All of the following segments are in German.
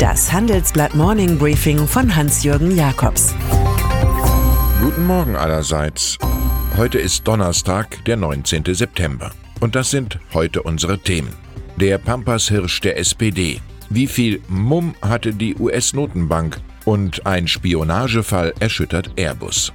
Das Handelsblatt Morning Briefing von Hans-Jürgen Jakobs. Guten Morgen allerseits. Heute ist Donnerstag, der 19. September. Und das sind heute unsere Themen. Der Pampas-Hirsch der SPD. Wie viel Mumm hatte die US-Notenbank? Und ein Spionagefall erschüttert Airbus.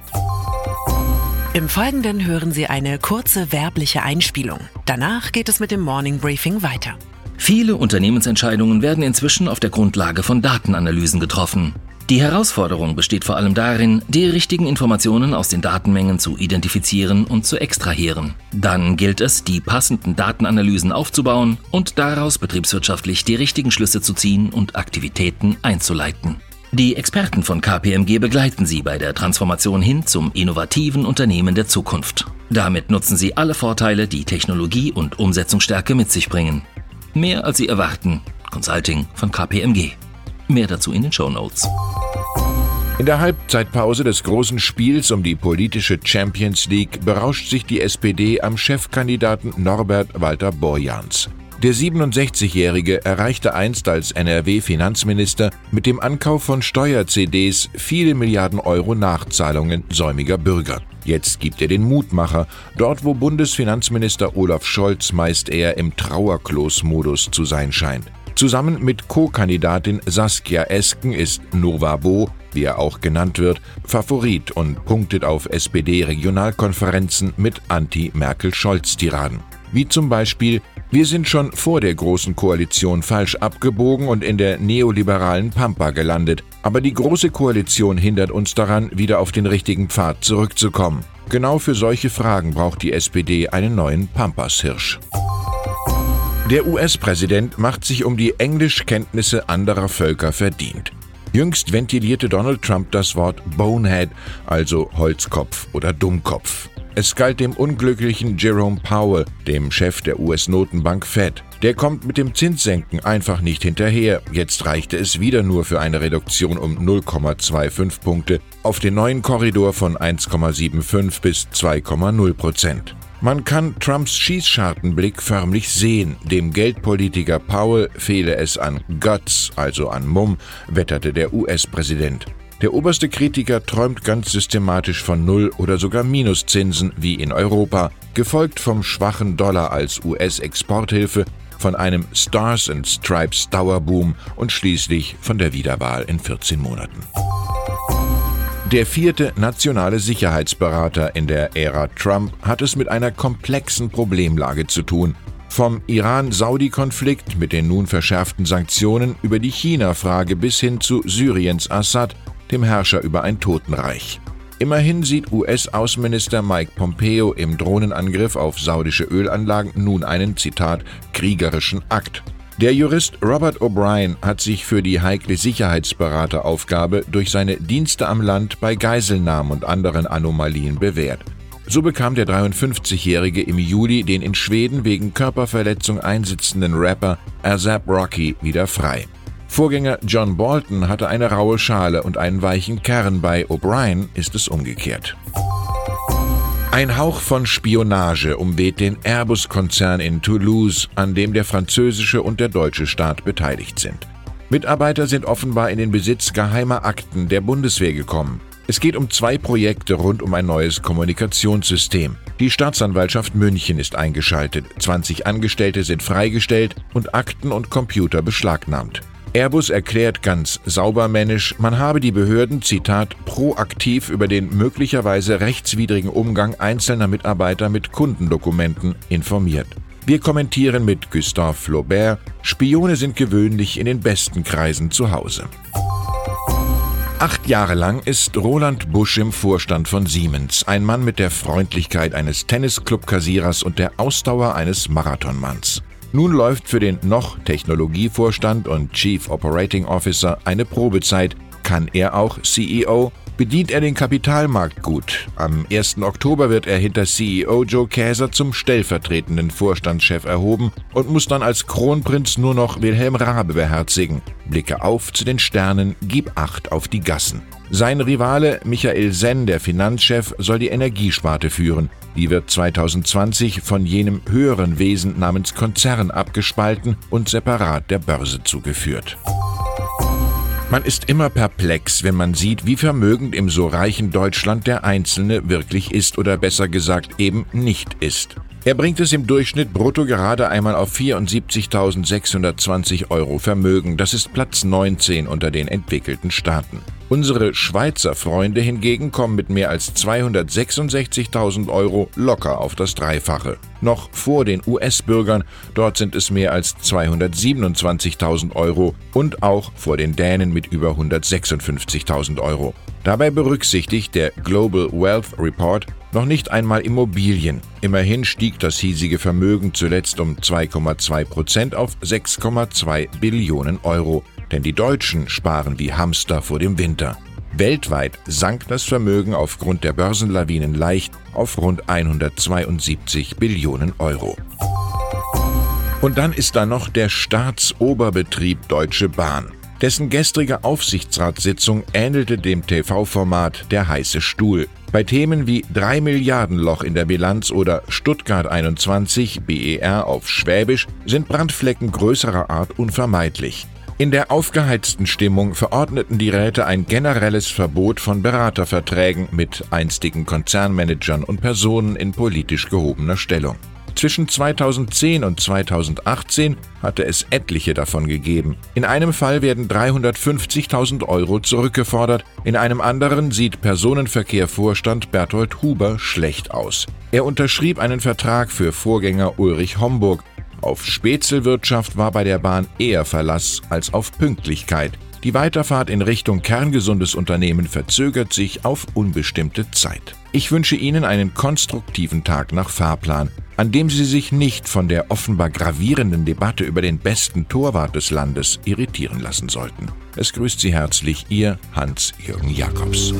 Im Folgenden hören Sie eine kurze werbliche Einspielung. Danach geht es mit dem Morning Briefing weiter. Viele Unternehmensentscheidungen werden inzwischen auf der Grundlage von Datenanalysen getroffen. Die Herausforderung besteht vor allem darin, die richtigen Informationen aus den Datenmengen zu identifizieren und zu extrahieren. Dann gilt es, die passenden Datenanalysen aufzubauen und daraus betriebswirtschaftlich die richtigen Schlüsse zu ziehen und Aktivitäten einzuleiten. Die Experten von KPMG begleiten Sie bei der Transformation hin zum innovativen Unternehmen der Zukunft. Damit nutzen Sie alle Vorteile, die Technologie und Umsetzungsstärke mit sich bringen. Mehr als Sie erwarten. Consulting von KPMG. Mehr dazu in den Show Notes. In der Halbzeitpause des großen Spiels um die politische Champions League berauscht sich die SPD am Chefkandidaten Norbert Walter Borjans. Der 67-Jährige erreichte einst als NRW-Finanzminister mit dem Ankauf von Steuer-CDs viele Milliarden Euro Nachzahlungen säumiger Bürger. Jetzt gibt er den Mutmacher, dort wo Bundesfinanzminister Olaf Scholz meist eher im Trauerklos-Modus zu sein scheint. Zusammen mit Co-Kandidatin Saskia Esken ist Novabo, wie er auch genannt wird, Favorit und punktet auf SPD-Regionalkonferenzen mit Anti-Merkel-Scholz-Tiraden. Wie zum Beispiel wir sind schon vor der Großen Koalition falsch abgebogen und in der neoliberalen Pampa gelandet, aber die Große Koalition hindert uns daran, wieder auf den richtigen Pfad zurückzukommen. Genau für solche Fragen braucht die SPD einen neuen Pampas-Hirsch. Der US-Präsident macht sich um die Englischkenntnisse anderer Völker verdient. Jüngst ventilierte Donald Trump das Wort Bonehead, also Holzkopf oder Dummkopf. Es galt dem unglücklichen Jerome Powell, dem Chef der US-Notenbank Fed. Der kommt mit dem Zinssenken einfach nicht hinterher. Jetzt reichte es wieder nur für eine Reduktion um 0,25 Punkte auf den neuen Korridor von 1,75 bis 2,0 Prozent. Man kann Trumps Schießschartenblick förmlich sehen. Dem Geldpolitiker Powell fehle es an Guts, also an Mumm, wetterte der US-Präsident. Der oberste Kritiker träumt ganz systematisch von Null- oder sogar Minuszinsen wie in Europa, gefolgt vom schwachen Dollar als US-Exporthilfe, von einem Stars and Stripes Dauerboom und schließlich von der Wiederwahl in 14 Monaten. Der vierte nationale Sicherheitsberater in der Ära Trump hat es mit einer komplexen Problemlage zu tun. Vom Iran-Saudi-Konflikt mit den nun verschärften Sanktionen über die China-Frage bis hin zu Syriens Assad dem Herrscher über ein Totenreich. Immerhin sieht US-Außenminister Mike Pompeo im Drohnenangriff auf saudische Ölanlagen nun einen, Zitat, kriegerischen Akt. Der Jurist Robert O'Brien hat sich für die heikle Sicherheitsberateraufgabe durch seine Dienste am Land bei Geiselnahmen und anderen Anomalien bewährt. So bekam der 53-Jährige im Juli den in Schweden wegen Körperverletzung einsitzenden Rapper ASAP Rocky wieder frei. Vorgänger John Bolton hatte eine raue Schale und einen weichen Kern, bei O'Brien ist es umgekehrt. Ein Hauch von Spionage umweht den Airbus-Konzern in Toulouse, an dem der französische und der deutsche Staat beteiligt sind. Mitarbeiter sind offenbar in den Besitz geheimer Akten der Bundeswehr gekommen. Es geht um zwei Projekte rund um ein neues Kommunikationssystem. Die Staatsanwaltschaft München ist eingeschaltet, 20 Angestellte sind freigestellt und Akten und Computer beschlagnahmt. Airbus erklärt ganz saubermännisch, man habe die Behörden, Zitat, proaktiv über den möglicherweise rechtswidrigen Umgang einzelner Mitarbeiter mit Kundendokumenten informiert. Wir kommentieren mit Gustave Flaubert, Spione sind gewöhnlich in den besten Kreisen zu Hause. Acht Jahre lang ist Roland Busch im Vorstand von Siemens, ein Mann mit der Freundlichkeit eines Tennisclub-Kassierers und der Ausdauer eines Marathonmanns. Nun läuft für den noch Technologievorstand und Chief Operating Officer eine Probezeit. Kann er auch CEO? Bedient er den Kapitalmarkt gut? Am 1. Oktober wird er hinter CEO Joe Käser zum stellvertretenden Vorstandschef erhoben und muss dann als Kronprinz nur noch Wilhelm Rabe beherzigen. Blicke auf zu den Sternen, gib Acht auf die Gassen. Sein Rivale Michael Senn, der Finanzchef, soll die Energiesparte führen. Die wird 2020 von jenem höheren Wesen namens Konzern abgespalten und separat der Börse zugeführt. Man ist immer perplex, wenn man sieht, wie vermögend im so reichen Deutschland der Einzelne wirklich ist oder besser gesagt eben nicht ist. Er bringt es im Durchschnitt brutto gerade einmal auf 74.620 Euro Vermögen. Das ist Platz 19 unter den entwickelten Staaten. Unsere Schweizer Freunde hingegen kommen mit mehr als 266.000 Euro locker auf das Dreifache. Noch vor den US-Bürgern, dort sind es mehr als 227.000 Euro und auch vor den Dänen mit über 156.000 Euro. Dabei berücksichtigt der Global Wealth Report noch nicht einmal Immobilien. Immerhin stieg das hiesige Vermögen zuletzt um 2,2 Prozent auf 6,2 Billionen Euro. Denn die Deutschen sparen wie Hamster vor dem Winter. Weltweit sank das Vermögen aufgrund der Börsenlawinen leicht auf rund 172 Billionen Euro. Und dann ist da noch der Staatsoberbetrieb Deutsche Bahn. Dessen gestrige Aufsichtsratssitzung ähnelte dem TV-Format Der heiße Stuhl. Bei Themen wie 3 Milliarden Loch in der Bilanz oder Stuttgart 21 BER auf Schwäbisch sind Brandflecken größerer Art unvermeidlich. In der aufgeheizten Stimmung verordneten die Räte ein generelles Verbot von Beraterverträgen mit einstigen Konzernmanagern und Personen in politisch gehobener Stellung. Zwischen 2010 und 2018 hatte es etliche davon gegeben. In einem Fall werden 350.000 Euro zurückgefordert, in einem anderen sieht Personenverkehrvorstand Berthold Huber schlecht aus. Er unterschrieb einen Vertrag für Vorgänger Ulrich Homburg auf Spätzelwirtschaft war bei der Bahn eher Verlass als auf Pünktlichkeit. Die Weiterfahrt in Richtung kerngesundes Unternehmen verzögert sich auf unbestimmte Zeit. Ich wünsche Ihnen einen konstruktiven Tag nach Fahrplan, an dem Sie sich nicht von der offenbar gravierenden Debatte über den besten Torwart des Landes irritieren lassen sollten. Es grüßt Sie herzlich Ihr Hans-Jürgen Jakobs.